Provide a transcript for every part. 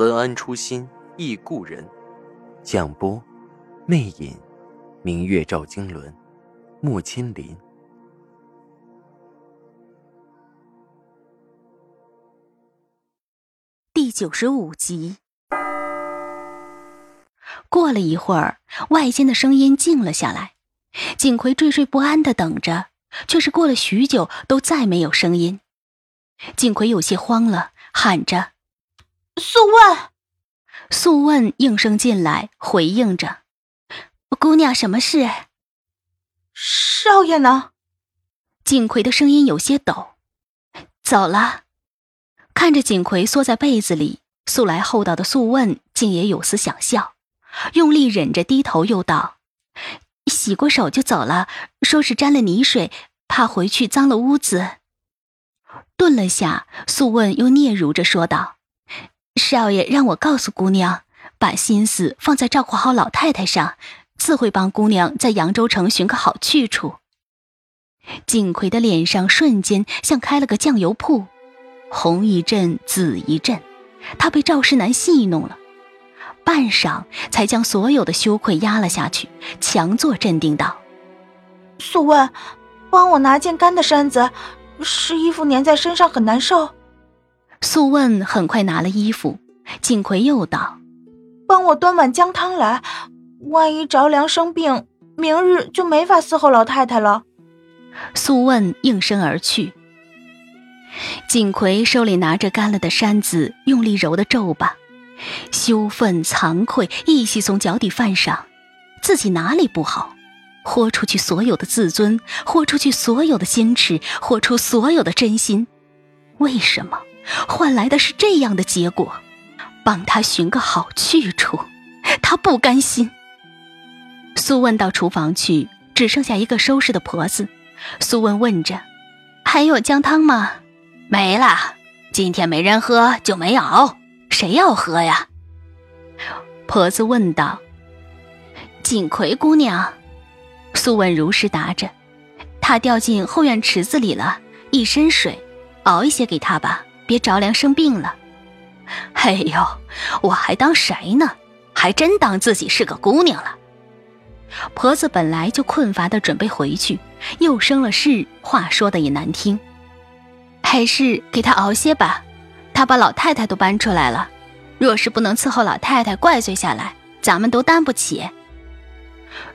文安初心忆故人，蒋波，魅影，明月照经纶，木千林。第九十五集。过了一会儿，外间的声音静了下来。景奎惴惴不安的等着，却是过了许久，都再没有声音。景奎有些慌了，喊着。素问，素问应声进来，回应着：“姑娘，什么事？”少爷呢？锦葵的声音有些抖。走了。看着锦葵缩在被子里，素来厚道的素问竟也有丝想笑，用力忍着低头，又道：“洗过手就走了，说是沾了泥水，怕回去脏了屋子。”顿了下，素问又嗫嚅着说道。少爷让我告诉姑娘，把心思放在照顾好老太太上，自会帮姑娘在扬州城寻个好去处。景奎的脸上瞬间像开了个酱油铺，红一阵，紫一阵。他被赵世南戏弄了，半晌才将所有的羞愧压了下去，强作镇定道：“素问，帮我拿件干的衫子，湿衣服粘在身上很难受。”素问很快拿了衣服，锦葵又道：“帮我端碗姜汤来，万一着凉生病，明日就没法伺候老太太了。”素问应声而去。锦葵手里拿着干了的衫子，用力揉的皱巴，羞愤惭愧一起从脚底泛上，自己哪里不好？豁出去所有的自尊，豁出去所有的坚持，豁出所有的真心，为什么？换来的是这样的结果，帮他寻个好去处，他不甘心。苏问到厨房去，只剩下一个收拾的婆子。苏问问着：“还有姜汤吗？”“没了，今天没人喝，就没熬。谁要喝呀？”婆子问道。“锦葵姑娘。”苏问如实答着：“她掉进后院池子里了，一身水，熬一些给她吧。”别着凉生病了，哎呦，我还当谁呢？还真当自己是个姑娘了。婆子本来就困乏的准备回去，又生了事，话说的也难听，还是给她熬些吧。她把老太太都搬出来了，若是不能伺候老太太，怪罪下来，咱们都担不起。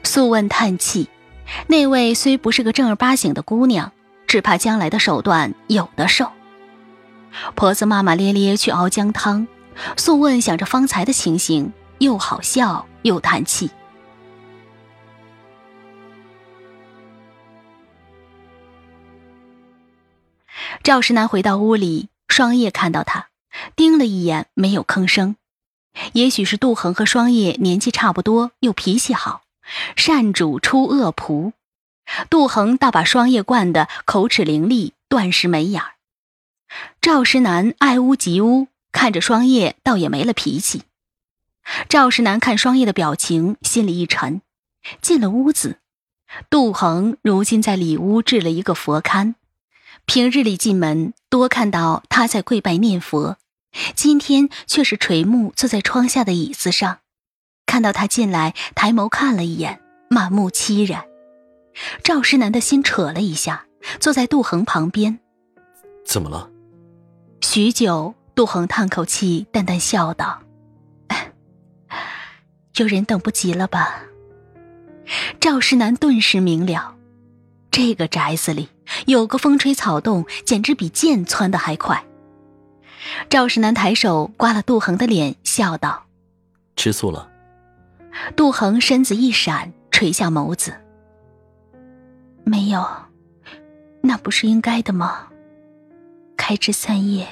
素问叹气，那位虽不是个正儿八经的姑娘，只怕将来的手段有的受。婆子骂骂咧咧去熬姜汤，素问想着方才的情形，又好笑又叹气。赵石南回到屋里，双叶看到他，盯了一眼，没有吭声。也许是杜恒和双叶年纪差不多，又脾气好，善主出恶仆。杜恒倒把双叶惯得口齿伶俐，断实没眼儿。赵石南爱屋及乌，看着双叶，倒也没了脾气。赵石南看双叶的表情，心里一沉。进了屋子，杜恒如今在里屋置了一个佛龛。平日里进门多看到他在跪拜念佛，今天却是垂目坐在窗下的椅子上。看到他进来，抬眸看了一眼，满目凄然。赵石南的心扯了一下，坐在杜恒旁边。怎么了？许久，杜恒叹口气，淡淡笑道：“ 有人等不及了吧？”赵世南顿时明了，这个宅子里有个风吹草动，简直比箭窜的还快。赵世南抬手刮了杜恒的脸，笑道：“吃醋了？”杜恒身子一闪，垂下眸子：“没有，那不是应该的吗？”开枝散叶，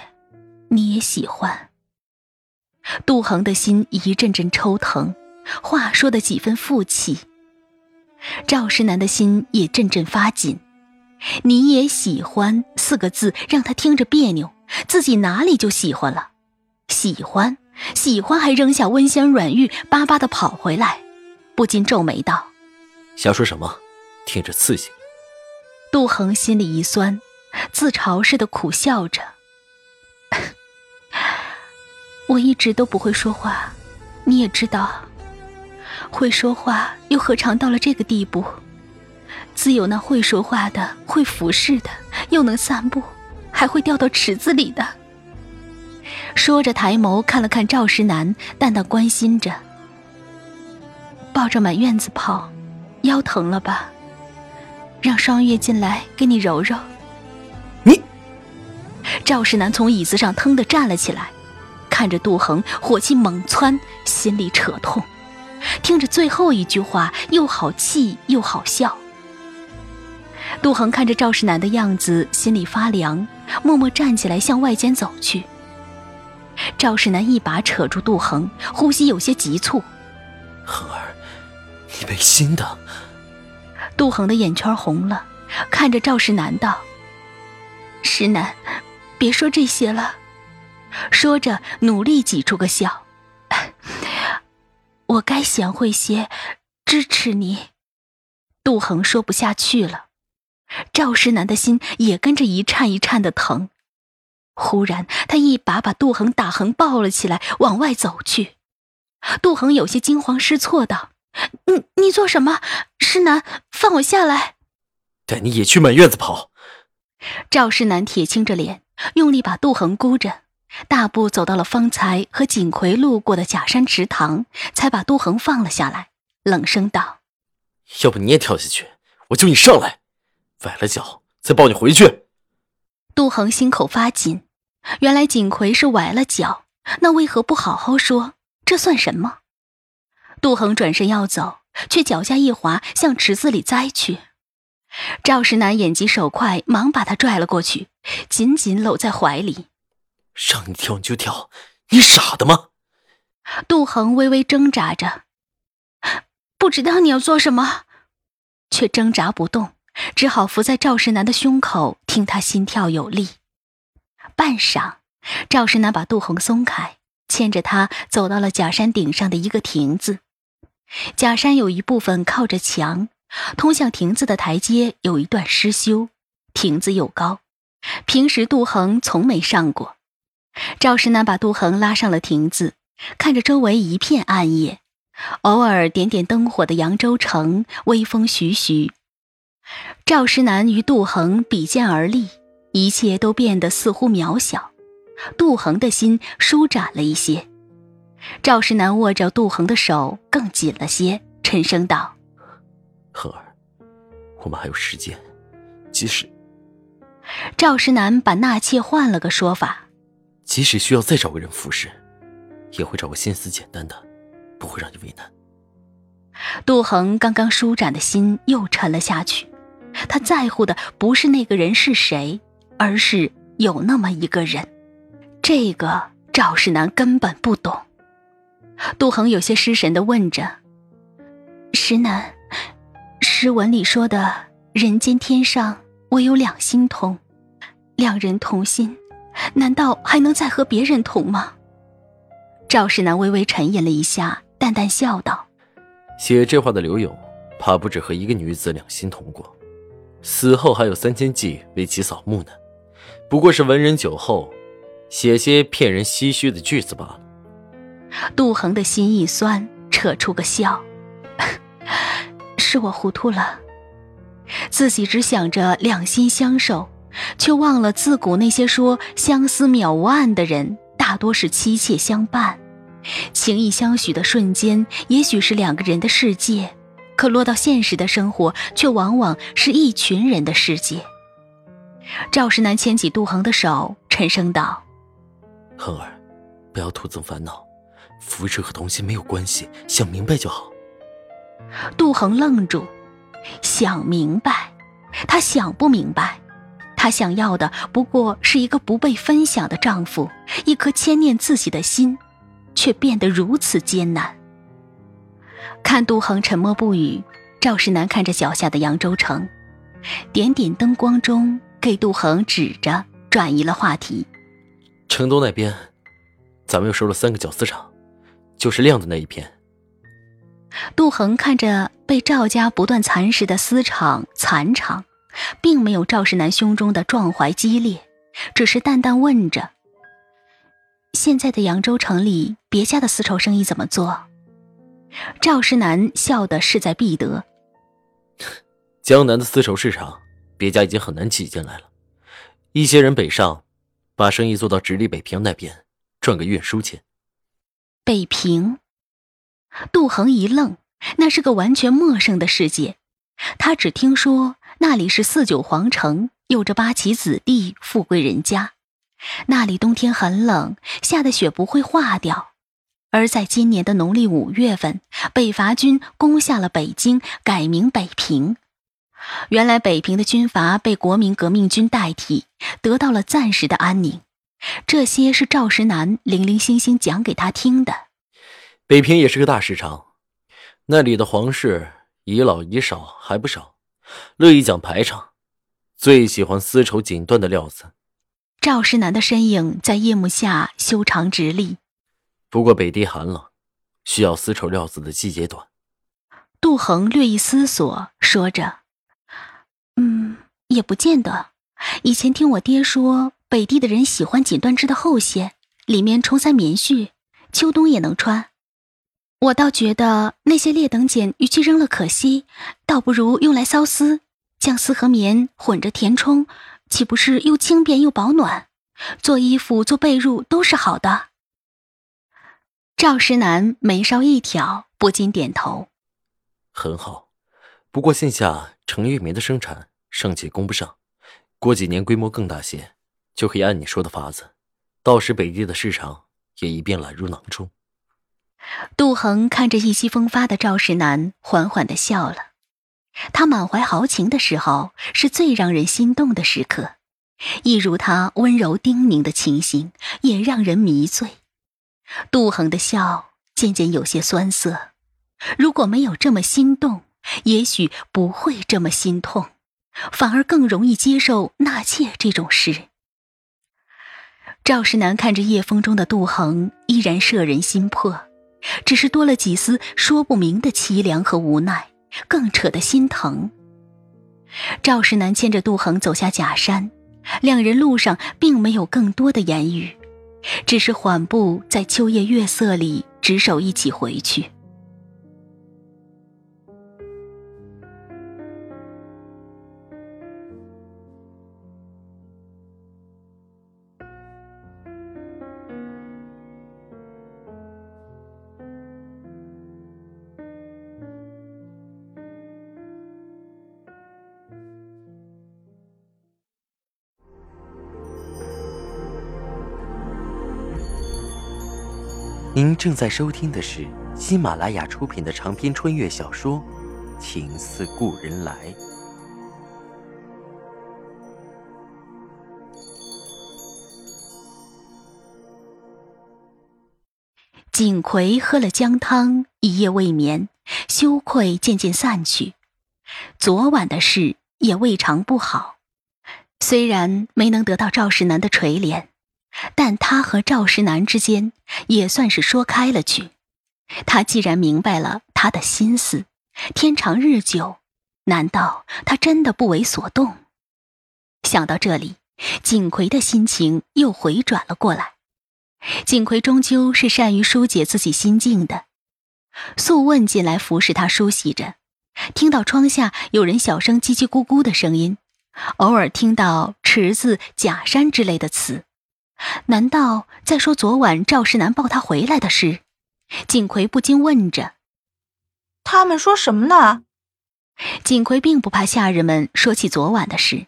你也喜欢。杜恒的心一阵阵抽疼，话说的几分负气。赵世南的心也阵阵发紧。你也喜欢四个字让他听着别扭，自己哪里就喜欢了？喜欢，喜欢，还扔下温香软玉，巴巴的跑回来，不禁皱眉道：“瞎说什么？听着刺激。”杜恒心里一酸，自嘲似的苦笑着：“ 我一直都不会说话，你也知道，会说话又何尝到了这个地步？”自有那会说话的、会服侍的，又能散步，还会掉到池子里的。说着，抬眸看了看赵石南，淡淡关心着：“抱着满院子跑，腰疼了吧？让双月进来给你揉揉。”你，赵世南从椅子上腾地站了起来，看着杜恒，火气猛窜，心里扯痛。听着最后一句话，又好气又好笑。杜恒看着赵世南的样子，心里发凉，默默站起来向外间走去。赵世南一把扯住杜恒，呼吸有些急促：“恒儿，你没心的。”杜恒的眼圈红了，看着赵世南道：“世南，别说这些了。”说着，努力挤出个笑：“ 我该贤惠些，支持你。”杜恒说不下去了。赵世南的心也跟着一颤一颤的疼，忽然他一把把杜恒打横抱了起来，往外走去。杜恒有些惊慌失措道：“你你做什么？世南，放我下来！”带你也去满院子跑。赵世南铁青着脸，用力把杜恒箍着，大步走到了方才和锦葵路过的假山池塘，才把杜恒放了下来，冷声道：“要不你也跳下去，我救你上来。”崴了脚，再抱你回去。杜恒心口发紧，原来锦葵是崴了脚，那为何不好好说？这算什么？杜恒转身要走，却脚下一滑，向池子里栽去。赵石南眼疾手快，忙把他拽了过去，紧紧搂在怀里。让你跳你就跳，你傻的吗？杜恒微微挣扎着，不知道你要做什么，却挣扎不动。只好伏在赵世南的胸口，听他心跳有力。半晌，赵世南把杜恒松开，牵着他走到了假山顶上的一个亭子。假山有一部分靠着墙，通向亭子的台阶有一段失修，亭子又高，平时杜恒从没上过。赵石南把杜恒拉上了亭子，看着周围一片暗夜，偶尔点点灯火的扬州城，微风徐徐。赵石南与杜恒比肩而立，一切都变得似乎渺小。杜恒的心舒展了一些。赵石南握着杜恒的手更紧了些，沉声道：“恒儿，我们还有时间，即使……”赵石南把纳妾换了个说法：“即使需要再找个人服侍，也会找个心思简单的，不会让你为难。”杜恒刚刚舒展的心又沉了下去。他在乎的不是那个人是谁，而是有那么一个人。这个赵世南根本不懂。杜恒有些失神的问着：“石南，诗文里说的‘人间天上唯有两心同’，两人同心，难道还能再和别人同吗？”赵世南微微沉吟了一下，淡淡笑道：“写这话的刘勇，怕不止和一个女子两心同过。”死后还有三千计为其扫墓呢，不过是文人酒后写些骗人唏嘘的句子罢了。杜恒的心一酸，扯出个笑：“ 是我糊涂了，自己只想着两心相守，却忘了自古那些说相思渺无岸的人，大多是妻妾相伴，情意相许的瞬间，也许是两个人的世界。”可落到现实的生活，却往往是一群人的世界。赵世南牵起杜恒的手，沉声道：“恒儿，不要徒增烦恼，扶持和童心没有关系，想明白就好。”杜恒愣住，想明白？他想不明白。他想要的不过是一个不被分享的丈夫，一颗牵念自己的心。却变得如此艰难。看杜恒沉默不语，赵世南看着脚下的扬州城，点点灯光中给杜恒指着，转移了话题。城东那边，咱们又收了三个绞丝厂，就是亮的那一片。杜恒看着被赵家不断蚕食的丝厂、蚕场，并没有赵世南胸中的壮怀激烈，只是淡淡问着：“现在的扬州城里，别家的丝绸生意怎么做？”赵世南笑得势在必得。江南的丝绸市场，别家已经很难挤进来了。一些人北上，把生意做到直隶北平那边，赚个运输钱。北平，杜恒一愣，那是个完全陌生的世界。他只听说那里是四九皇城，有着八旗子弟、富贵人家。那里冬天很冷，下的雪不会化掉。而在今年的农历五月份，北伐军攻下了北京，改名北平。原来北平的军阀被国民革命军代替，得到了暂时的安宁。这些是赵石南零零星星讲给他听的。北平也是个大市场，那里的皇室遗老遗少还不少，乐意讲排场，最喜欢丝绸锦缎的料子。赵石南的身影在夜幕下修长直立。不过北地寒冷，需要丝绸料子的季节短。杜恒略一思索，说着：“嗯，也不见得。以前听我爹说，北地的人喜欢锦缎织的厚些，里面充塞棉絮，秋冬也能穿。我倒觉得那些劣等茧，与其扔了可惜，倒不如用来缫丝，将丝和棉混着填充，岂不是又轻便又保暖？做衣服、做被褥都是好的。”赵石南眉梢一挑，不禁点头：“很好，不过线下成玉棉的生产尚且供不上，过几年规模更大些，就可以按你说的法子，到时北地的市场也一并揽入囊中。”杜恒看着意气风发的赵石南，缓缓的笑了。他满怀豪情的时候，是最让人心动的时刻，一如他温柔叮咛的情形，也让人迷醉。杜恒的笑渐渐有些酸涩，如果没有这么心动，也许不会这么心痛，反而更容易接受纳妾这种事。赵世南看着夜风中的杜恒，依然摄人心魄，只是多了几丝说不明的凄凉和无奈，更扯得心疼。赵世南牵着杜恒走下假山，两人路上并没有更多的言语。只是缓步在秋夜月色里，执手一起回去。您正在收听的是喜马拉雅出品的长篇穿越小说《情似故人来》。锦葵喝了姜汤，一夜未眠，羞愧渐渐散去。昨晚的事也未尝不好，虽然没能得到赵世南的垂怜。但他和赵石南之间也算是说开了去。他既然明白了他的心思，天长日久，难道他真的不为所动？想到这里，锦葵的心情又回转了过来。锦葵终究是善于疏解自己心境的。素问进来服侍他梳洗着，听到窗下有人小声叽叽咕咕的声音，偶尔听到池子、假山之类的词。难道在说昨晚赵世南抱他回来的事？锦葵不禁问着：“他们说什么呢？”锦葵并不怕下人们说起昨晚的事，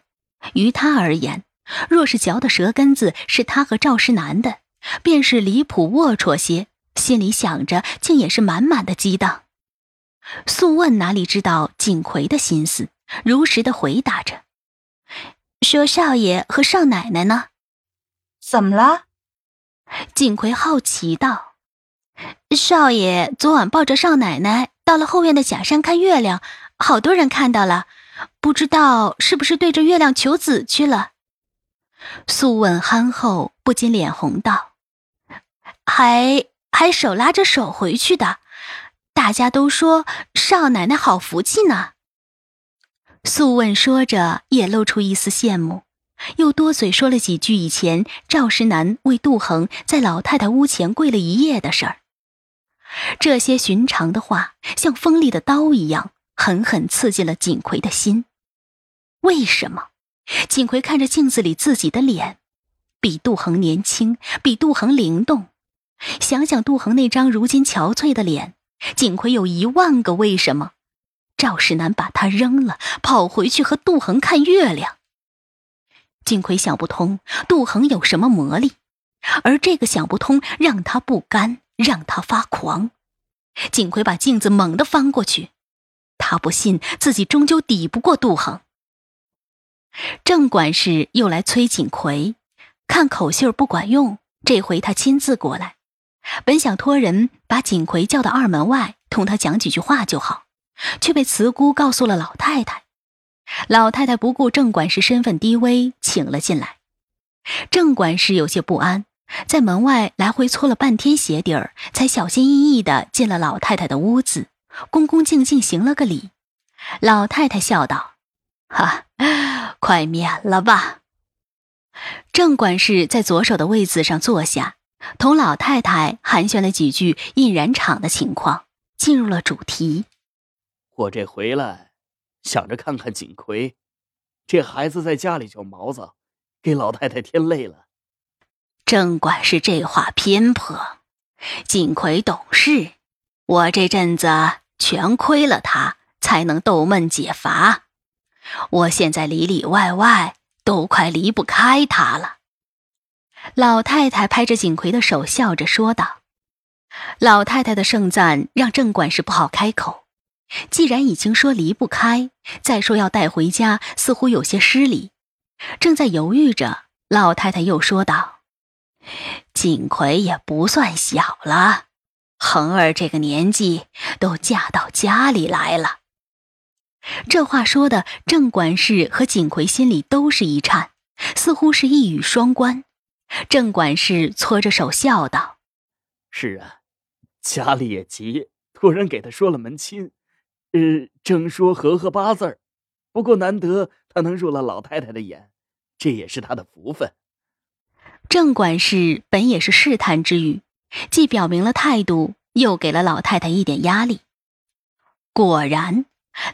于他而言，若是嚼的舌根子是他和赵世南的，便是离谱龌龊些，心里想着竟也是满满的激荡。素问哪里知道锦葵的心思，如实的回答着：“说少爷和少奶奶呢？”怎么了？锦葵好奇道：“少爷昨晚抱着少奶奶到了后院的假山看月亮，好多人看到了，不知道是不是对着月亮求子去了。素问憨厚不禁脸红道：“还还手拉着手回去的，大家都说少奶奶好福气呢。”素问说着，也露出一丝羡慕，又多嘴说了几句以前赵石南为杜恒在老太太屋前跪了一夜的事儿。这些寻常的话，像锋利的刀一样，狠狠刺进了锦葵的心。为什么？锦葵看着镜子里自己的脸，比杜恒年轻，比杜恒灵动。想想杜恒那张如今憔悴的脸，锦葵有一万个为什么。赵世南把他扔了，跑回去和杜恒看月亮。锦葵想不通杜恒有什么魔力，而这个想不通让他不甘，让他发狂。锦葵把镜子猛地翻过去，他不信自己终究抵不过杜恒。郑管事又来催锦葵，看口信不管用，这回他亲自过来。本想托人把锦葵叫到二门外，同他讲几句话就好，却被慈姑告诉了老太太。老太太不顾郑管事身份低微，请了进来。郑管事有些不安，在门外来回搓了半天鞋底儿，才小心翼翼地进了老太太的屋子，恭恭敬敬行了个礼。老太太笑道：“哈。”快免了吧。郑管事在左手的位子上坐下，同老太太寒暄了几句印染厂的情况，进入了主题。我这回来，想着看看锦葵，这孩子在家里就毛躁，给老太太添累了。郑管事这话偏颇，锦葵懂事，我这阵子全亏了他，才能逗闷解乏。我现在里里外外都快离不开他了。老太太拍着锦葵的手，笑着说道：“老太太的盛赞让郑管事不好开口。既然已经说离不开，再说要带回家，似乎有些失礼。正在犹豫着，老太太又说道：‘锦葵也不算小了，恒儿这个年纪都嫁到家里来了。’”这话说的，郑管事和锦葵心里都是一颤，似乎是一语双关。郑管事搓着手笑道：“是啊，家里也急，托人给他说了门亲，呃，正说和和八字儿。不过难得他能入了老太太的眼，这也是他的福分。”郑管事本也是试探之语，既表明了态度，又给了老太太一点压力。果然。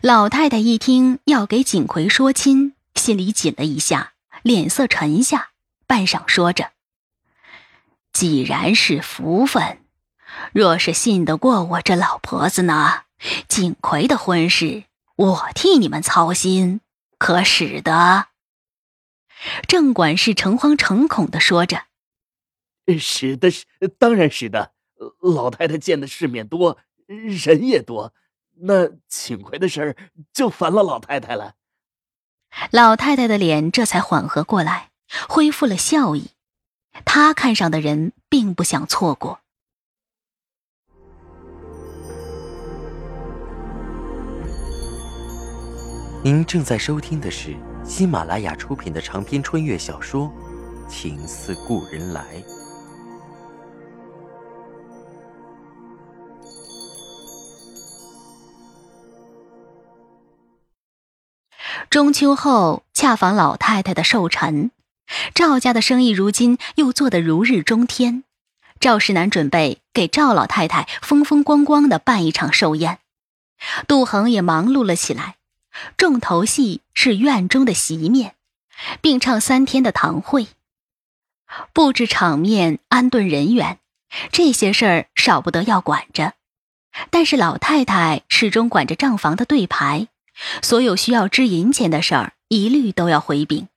老太太一听要给锦葵说亲，心里紧了一下，脸色沉下，半晌说着：“既然是福分，若是信得过我这老婆子呢？锦葵的婚事，我替你们操心，可使得？”郑管事诚惶诚恐的说着：“使得，当然使得。老太太见的世面多，人也多。”那锦葵的事儿就烦了老太太了。老太太的脸这才缓和过来，恢复了笑意。她看上的人并不想错过。您正在收听的是喜马拉雅出品的长篇穿越小说《情似故人来》。中秋后恰逢老太太的寿辰，赵家的生意如今又做得如日中天。赵世南准备给赵老太太风风光光的办一场寿宴，杜恒也忙碌了起来。重头戏是院中的席面，并唱三天的堂会，布置场面、安顿人员，这些事儿少不得要管着。但是老太太始终管着账房的对牌。所有需要支银钱的事儿，一律都要回禀，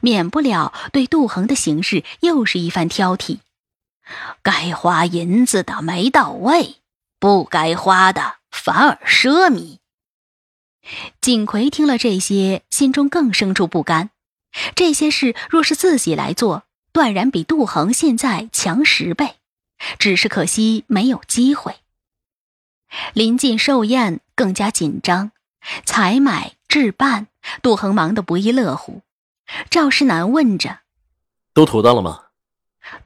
免不了对杜恒的行事又是一番挑剔。该花银子的没到位，不该花的反而奢靡。锦葵听了这些，心中更生出不甘。这些事若是自己来做，断然比杜恒现在强十倍。只是可惜没有机会。临近寿宴，更加紧张，采买置办，杜恒忙得不亦乐乎。赵世南问着：“都妥当了吗？”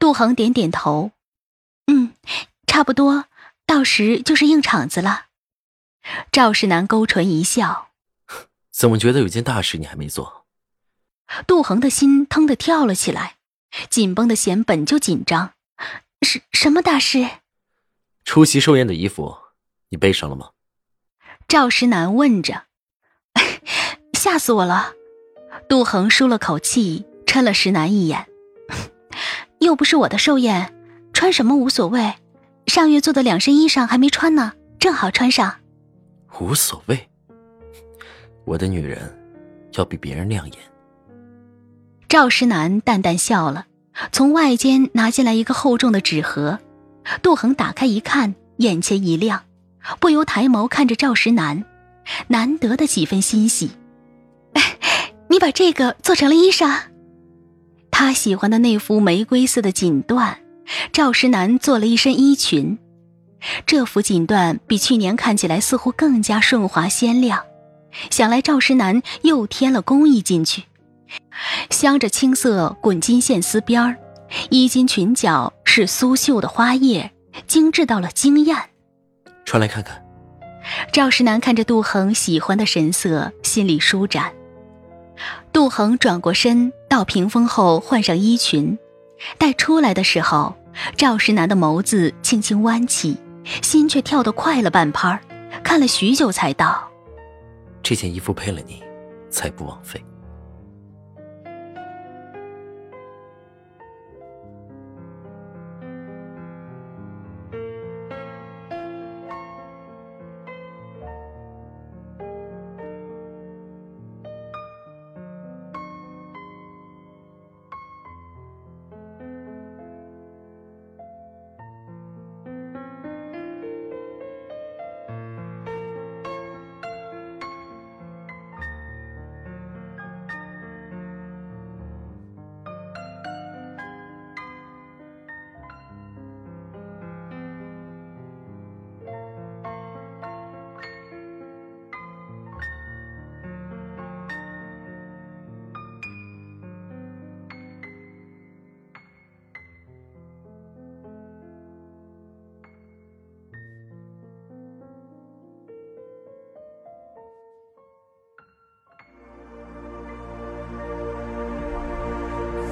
杜恒点点头：“嗯，差不多，到时就是硬场子了。”赵世南勾唇一笑：“怎么觉得有件大事你还没做？”杜恒的心腾的跳了起来，紧绷的弦本就紧张，什什么大事？出席寿宴的衣服，你备上了吗？赵石南问着。吓死我了！杜恒舒了口气，嗔了石南一眼。又不是我的寿宴，穿什么无所谓。上月做的两身衣裳还没穿呢，正好穿上。无所谓。我的女人，要比别人亮眼。赵石南淡淡笑了，从外间拿进来一个厚重的纸盒。杜恒打开一看，眼前一亮，不由抬眸看着赵石南，难得的几分欣喜。哎 你把这个做成了衣裳，他喜欢的那幅玫瑰色的锦缎，赵石南做了一身衣裙。这幅锦缎比去年看起来似乎更加顺滑鲜亮，想来赵石南又添了工艺进去。镶着青色滚金线丝边儿，衣襟裙角是苏绣的花叶，精致到了惊艳。穿来看看。赵石南看着杜恒喜欢的神色，心里舒展。杜恒转过身，到屏风后换上衣裙，待出来的时候，赵石南的眸子轻轻弯起，心却跳得快了半拍，看了许久才道：“这件衣服配了你，才不枉费。”